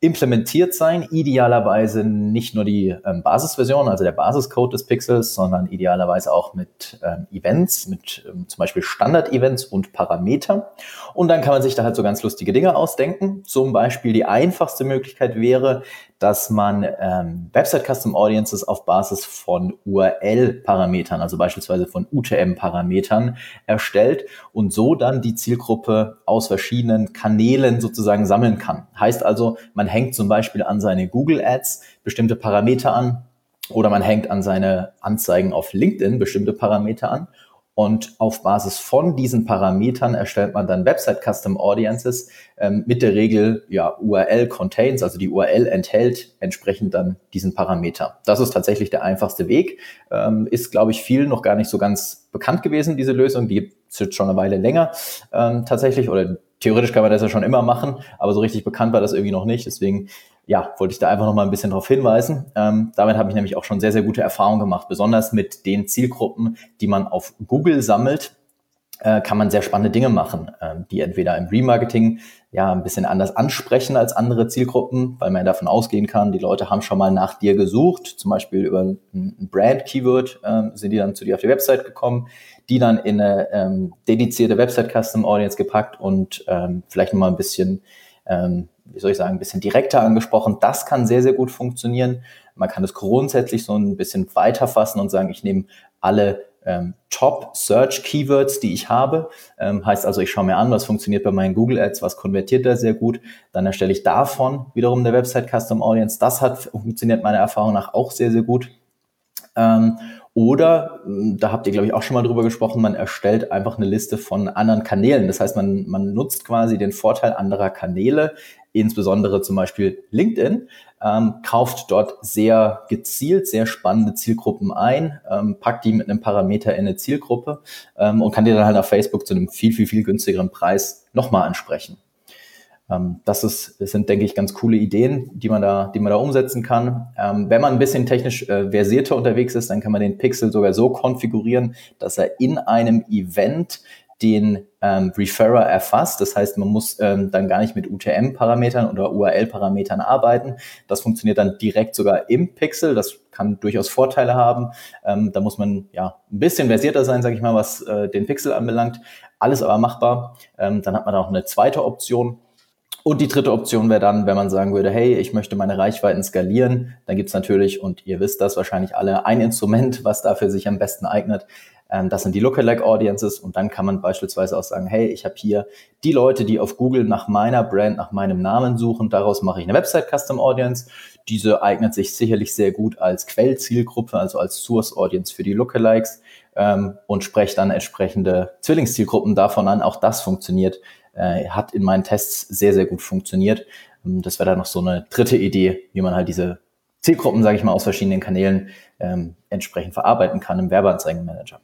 implementiert sein. Idealerweise nicht nur die ähm, Basisversion, also der Basiscode des Pixels, sondern idealerweise auch mit ähm, Events, mit ähm, zum Beispiel Standard-Events und Parametern. Und dann kann man sich da halt so ganz lustige Dinge ausdenken. Zum Beispiel die einfachste Möglichkeit wäre, dass man ähm, Website Custom Audiences auf Basis von URL-Parametern, also beispielsweise von UTM-Parametern erstellt und so dann die Zielgruppe aus verschiedenen Kanälen sozusagen sammeln kann. Heißt also, man hängt zum Beispiel an seine Google Ads bestimmte Parameter an oder man hängt an seine Anzeigen auf LinkedIn bestimmte Parameter an und auf Basis von diesen Parametern erstellt man dann Website Custom Audiences ähm, mit der Regel ja URL contains, also die URL enthält entsprechend dann diesen Parameter. Das ist tatsächlich der einfachste Weg. Ähm, ist, glaube ich, vielen noch gar nicht so ganz bekannt gewesen, diese Lösung. Die gibt es jetzt schon eine Weile länger ähm, tatsächlich oder theoretisch kann man das ja schon immer machen, aber so richtig bekannt war das irgendwie noch nicht. Deswegen ja, wollte ich da einfach noch mal ein bisschen darauf hinweisen. Ähm, damit habe ich nämlich auch schon sehr, sehr gute Erfahrungen gemacht. Besonders mit den Zielgruppen, die man auf Google sammelt, äh, kann man sehr spannende Dinge machen, äh, die entweder im Remarketing ja ein bisschen anders ansprechen als andere Zielgruppen, weil man ja davon ausgehen kann, die Leute haben schon mal nach dir gesucht, zum Beispiel über ein Brand-Keyword äh, sind die dann zu dir auf die Website gekommen, die dann in eine ähm, dedizierte Website-Custom-Audience gepackt und ähm, vielleicht noch mal ein bisschen ähm, wie soll ich sagen, ein bisschen direkter angesprochen. Das kann sehr, sehr gut funktionieren. Man kann es grundsätzlich so ein bisschen weiter fassen und sagen, ich nehme alle ähm, Top-Search-Keywords, die ich habe. Ähm, heißt also, ich schaue mir an, was funktioniert bei meinen Google Ads, was konvertiert da sehr gut. Dann erstelle ich davon wiederum eine Website Custom Audience. Das hat funktioniert meiner Erfahrung nach auch sehr, sehr gut. Ähm, oder, hm, da habt ihr, glaube ich, auch schon mal drüber gesprochen, man erstellt einfach eine Liste von anderen Kanälen. Das heißt, man, man nutzt quasi den Vorteil anderer Kanäle, insbesondere zum Beispiel LinkedIn, ähm, kauft dort sehr gezielt, sehr spannende Zielgruppen ein, ähm, packt die mit einem Parameter in eine Zielgruppe ähm, und kann die dann halt auf Facebook zu einem viel, viel, viel günstigeren Preis nochmal ansprechen. Ähm, das, ist, das sind, denke ich, ganz coole Ideen, die man da, die man da umsetzen kann. Ähm, wenn man ein bisschen technisch äh, versierter unterwegs ist, dann kann man den Pixel sogar so konfigurieren, dass er in einem Event den ähm, Referrer erfasst. Das heißt, man muss ähm, dann gar nicht mit UTM-Parametern oder URL-Parametern arbeiten. Das funktioniert dann direkt sogar im Pixel. Das kann durchaus Vorteile haben. Ähm, da muss man ja ein bisschen versierter sein, sage ich mal, was äh, den Pixel anbelangt. Alles aber machbar. Ähm, dann hat man auch eine zweite Option und die dritte Option wäre dann, wenn man sagen würde, hey, ich möchte meine Reichweiten skalieren, dann gibt's natürlich, und ihr wisst das wahrscheinlich alle, ein Instrument, was dafür sich am besten eignet. Ähm, das sind die Lookalike Audiences und dann kann man beispielsweise auch sagen, hey, ich habe hier die Leute, die auf Google nach meiner Brand, nach meinem Namen suchen, daraus mache ich eine Website Custom Audience. Diese eignet sich sicherlich sehr gut als Quellzielgruppe, also als Source Audience für die Lookalikes ähm, und spreche dann entsprechende Zwillingszielgruppen davon an. Auch das funktioniert äh, hat in meinen Tests sehr, sehr gut funktioniert. Ähm, das wäre dann noch so eine dritte Idee, wie man halt diese Zielgruppen, sage ich mal, aus verschiedenen Kanälen ähm, entsprechend verarbeiten kann im Werbeanzeigenmanager.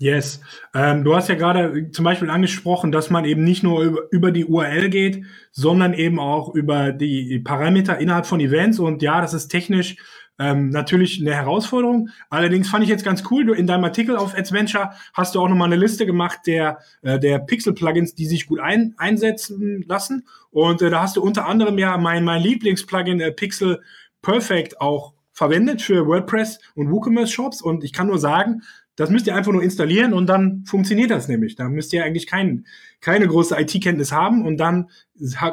Yes. Ähm, du hast ja gerade zum Beispiel angesprochen, dass man eben nicht nur über, über die URL geht, sondern eben auch über die Parameter innerhalb von Events. Und ja, das ist technisch ähm, natürlich eine Herausforderung. Allerdings fand ich jetzt ganz cool, du in deinem Artikel auf Adventure hast du auch nochmal eine Liste gemacht der, äh, der Pixel-Plugins, die sich gut ein, einsetzen lassen. Und äh, da hast du unter anderem ja mein, mein Lieblings-Plugin äh, Pixel Perfect auch verwendet für WordPress und WooCommerce Shops. Und ich kann nur sagen, das müsst ihr einfach nur installieren und dann funktioniert das nämlich. Da müsst ihr eigentlich kein, keine große IT-Kenntnis haben und dann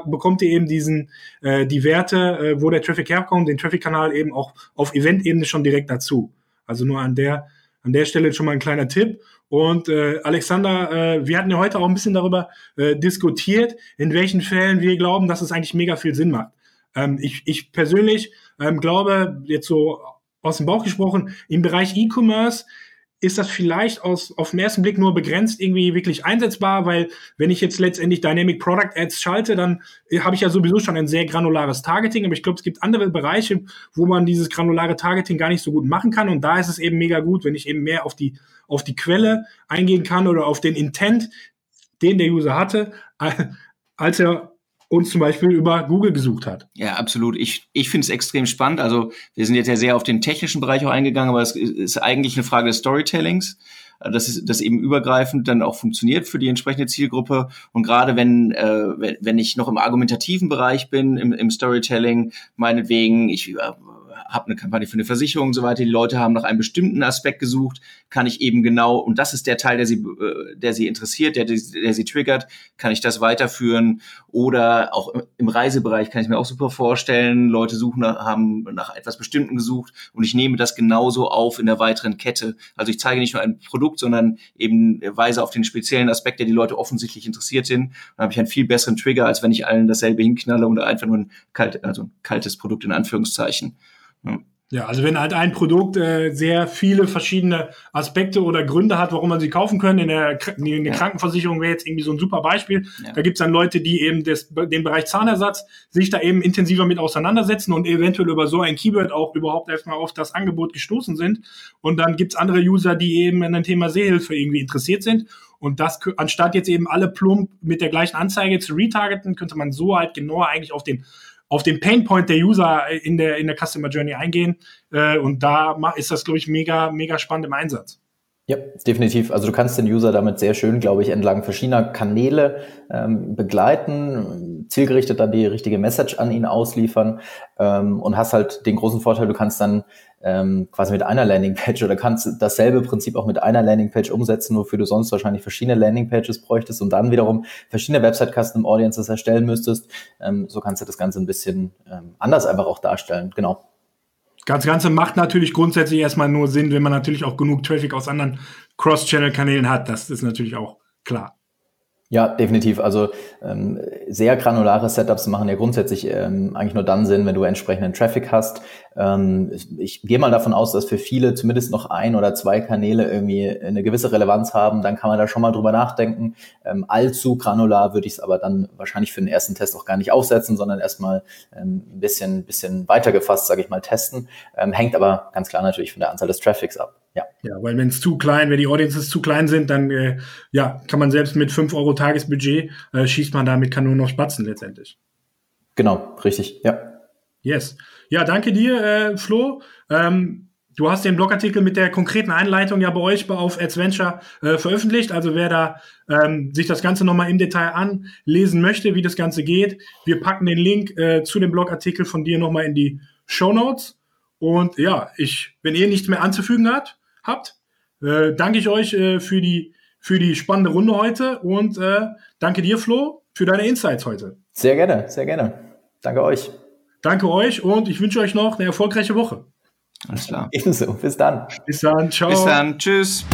bekommt ihr eben diesen äh, die Werte, äh, wo der Traffic herkommt, den Traffic-Kanal eben auch auf Event-Ebene schon direkt dazu. Also nur an der an der Stelle schon mal ein kleiner Tipp. Und äh, Alexander, äh, wir hatten ja heute auch ein bisschen darüber äh, diskutiert, in welchen Fällen wir glauben, dass es eigentlich mega viel Sinn macht. Ähm, ich, ich persönlich ähm, glaube, jetzt so aus dem Bauch gesprochen, im Bereich E-Commerce ist das vielleicht aus, auf den ersten Blick nur begrenzt irgendwie wirklich einsetzbar, weil wenn ich jetzt letztendlich Dynamic Product Ads schalte, dann äh, habe ich ja sowieso schon ein sehr granulares Targeting, aber ich glaube, es gibt andere Bereiche, wo man dieses granulare Targeting gar nicht so gut machen kann. Und da ist es eben mega gut, wenn ich eben mehr auf die, auf die Quelle eingehen kann oder auf den Intent, den der User hatte, als er uns zum Beispiel über Google gesucht hat. Ja, absolut. Ich, ich finde es extrem spannend. Also wir sind jetzt ja sehr auf den technischen Bereich auch eingegangen, aber es ist eigentlich eine Frage des Storytellings, äh, dass es das eben übergreifend dann auch funktioniert für die entsprechende Zielgruppe. Und gerade wenn, äh, wenn ich noch im argumentativen Bereich bin, im, im Storytelling, meinetwegen, ich äh, habe eine Kampagne für eine Versicherung und so weiter. Die Leute haben nach einem bestimmten Aspekt gesucht, kann ich eben genau, und das ist der Teil, der sie, äh, der sie interessiert, der, der sie triggert, kann ich das weiterführen. Oder auch im Reisebereich kann ich mir auch super vorstellen, Leute suchen, haben nach etwas Bestimmten gesucht und ich nehme das genauso auf in der weiteren Kette. Also ich zeige nicht nur ein Produkt, sondern eben weise auf den speziellen Aspekt, der die Leute offensichtlich interessiert sind. Dann habe ich einen viel besseren Trigger, als wenn ich allen dasselbe hinknalle oder einfach nur ein, kalt, also ein kaltes Produkt in Anführungszeichen. Ja. Ja, also wenn halt ein Produkt äh, sehr viele verschiedene Aspekte oder Gründe hat, warum man sie kaufen kann, in der, in der ja. Krankenversicherung wäre jetzt irgendwie so ein super Beispiel. Ja. Da gibt's dann Leute, die eben des, den Bereich Zahnersatz sich da eben intensiver mit auseinandersetzen und eventuell über so ein Keyword auch überhaupt erstmal auf das Angebot gestoßen sind. Und dann gibt's andere User, die eben in dem Thema Sehhilfe irgendwie interessiert sind. Und das, anstatt jetzt eben alle plump mit der gleichen Anzeige zu retargeten, könnte man so halt genauer eigentlich auf den auf den Painpoint der User in der, in der Customer Journey eingehen. Äh, und da ist das, glaube ich, mega, mega spannend im Einsatz. Ja, definitiv. Also du kannst den User damit sehr schön, glaube ich, entlang verschiedener Kanäle ähm, begleiten, zielgerichtet dann die richtige Message an ihn ausliefern ähm, und hast halt den großen Vorteil, du kannst dann ähm, quasi mit einer Landingpage oder kannst dasselbe Prinzip auch mit einer Landingpage umsetzen, wofür du sonst wahrscheinlich verschiedene Landingpages bräuchtest und dann wiederum verschiedene Website Custom Audiences erstellen müsstest. Ähm, so kannst du das Ganze ein bisschen ähm, anders einfach auch darstellen. Genau. Das Ganze macht natürlich grundsätzlich erstmal nur Sinn, wenn man natürlich auch genug Traffic aus anderen Cross-Channel-Kanälen hat. Das ist natürlich auch klar. Ja, definitiv. Also ähm, sehr granulare Setups machen ja grundsätzlich ähm, eigentlich nur dann Sinn, wenn du entsprechenden Traffic hast. Ähm, ich, gehe mal davon aus, dass für viele zumindest noch ein oder zwei Kanäle irgendwie eine gewisse Relevanz haben. Dann kann man da schon mal drüber nachdenken. Ähm, allzu granular würde ich es aber dann wahrscheinlich für den ersten Test auch gar nicht aufsetzen, sondern erstmal ähm, ein bisschen, bisschen weiter gefasst, sage ich mal, testen. Ähm, hängt aber ganz klar natürlich von der Anzahl des Traffics ab. Ja. Ja, weil wenn es zu klein, wenn die Audiences zu klein sind, dann äh, ja, kann man selbst mit 5 Euro Tagesbudget äh, schießt man damit Kanonen auf Spatzen letztendlich. Genau, richtig, ja. Yes. Ja, danke dir, äh, Flo. Ähm, du hast den Blogartikel mit der konkreten Einleitung ja bei euch auf Adventure äh, veröffentlicht. Also wer da ähm, sich das Ganze nochmal im Detail anlesen möchte, wie das Ganze geht, wir packen den Link äh, zu dem Blogartikel von dir nochmal in die Show Notes. Und ja, ich, wenn ihr nichts mehr anzufügen habt, habt. Äh, danke ich euch äh, für, die, für die spannende Runde heute und äh, danke dir, Flo, für deine Insights heute. Sehr gerne, sehr gerne. Danke euch. Danke euch und ich wünsche euch noch eine erfolgreiche Woche. Alles klar. Ebenso. Bis dann. Bis dann. Ciao. Bis dann. Tschüss.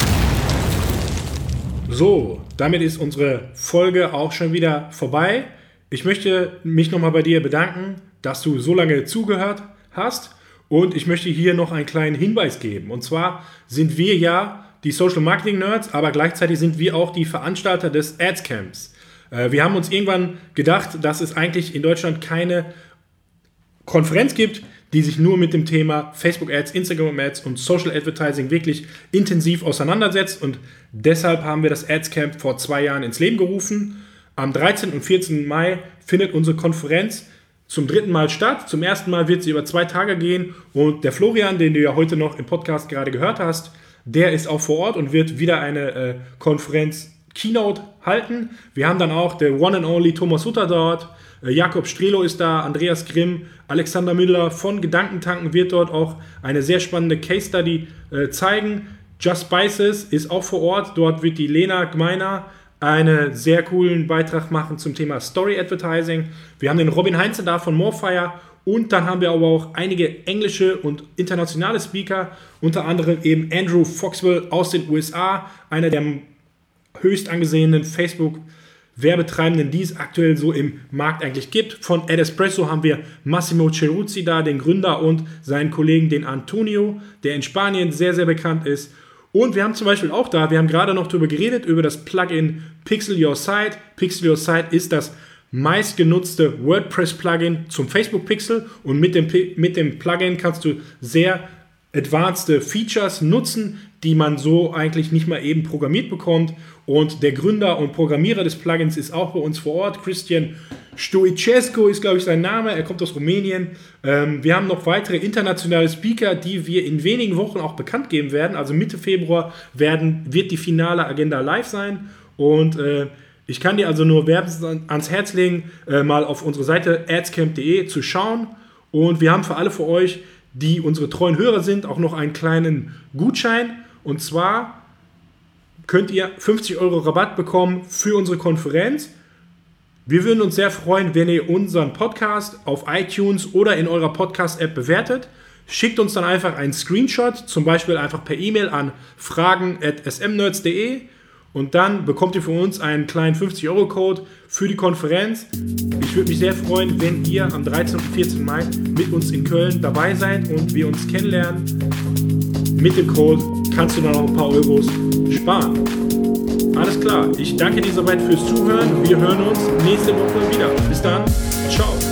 So, damit ist unsere Folge auch schon wieder vorbei. Ich möchte mich nochmal bei dir bedanken, dass du so lange zugehört hast. Und ich möchte hier noch einen kleinen Hinweis geben. Und zwar sind wir ja die Social Marketing Nerds, aber gleichzeitig sind wir auch die Veranstalter des Ads Camps. Äh, wir haben uns irgendwann gedacht, dass es eigentlich in Deutschland keine Konferenz gibt, die sich nur mit dem Thema Facebook Ads, Instagram Ads und Social Advertising wirklich intensiv auseinandersetzt. Und deshalb haben wir das Ads Camp vor zwei Jahren ins Leben gerufen. Am 13. und 14. Mai findet unsere Konferenz zum dritten Mal statt. Zum ersten Mal wird sie über zwei Tage gehen und der Florian, den du ja heute noch im Podcast gerade gehört hast, der ist auch vor Ort und wird wieder eine äh, Konferenz Keynote halten. Wir haben dann auch der One and Only Thomas Hutter dort, äh, Jakob Strelo ist da, Andreas Grimm, Alexander Müller von Gedankentanken wird dort auch eine sehr spannende Case Study äh, zeigen. Just Spices ist auch vor Ort, dort wird die Lena Gmeiner einen sehr coolen Beitrag machen zum Thema Story Advertising. Wir haben den Robin Heinze da von Morefire und dann haben wir aber auch einige englische und internationale Speaker, unter anderem eben Andrew Foxwell aus den USA, einer der höchst angesehenen Facebook Werbetreibenden, die es aktuell so im Markt eigentlich gibt. Von Ad Espresso haben wir Massimo Ceruzzi da, den Gründer und seinen Kollegen, den Antonio, der in Spanien sehr, sehr bekannt ist. Und wir haben zum Beispiel auch da, wir haben gerade noch darüber geredet, über das Plugin Pixel Your Site. Pixel Your Site ist das meistgenutzte WordPress-Plugin zum Facebook Pixel und mit dem, mit dem Plugin kannst du sehr advanced Features nutzen, die man so eigentlich nicht mal eben programmiert bekommt. Und der Gründer und Programmierer des Plugins ist auch bei uns vor Ort. Christian Stoicescu ist, glaube ich, sein Name. Er kommt aus Rumänien. Ähm, wir haben noch weitere internationale Speaker, die wir in wenigen Wochen auch bekannt geben werden. Also Mitte Februar werden, wird die finale Agenda live sein. Und äh, ich kann dir also nur wärmstens ans Herz legen, äh, mal auf unsere Seite adscamp.de zu schauen. Und wir haben für alle für euch die unsere treuen Hörer sind, auch noch einen kleinen Gutschein. Und zwar könnt ihr 50 Euro Rabatt bekommen für unsere Konferenz. Wir würden uns sehr freuen, wenn ihr unseren Podcast auf iTunes oder in eurer Podcast-App bewertet. Schickt uns dann einfach einen Screenshot, zum Beispiel einfach per E-Mail an fragen.smnerds.de und dann bekommt ihr von uns einen kleinen 50-Euro-Code für die Konferenz. Ich würde mich sehr freuen, wenn ihr am 13. und 14. Mai mit uns in Köln dabei seid und wir uns kennenlernen. Mit dem Code kannst du dann noch ein paar Euros sparen. Alles klar, ich danke dir soweit fürs Zuhören. Wir hören uns nächste Woche wieder. Bis dann, ciao.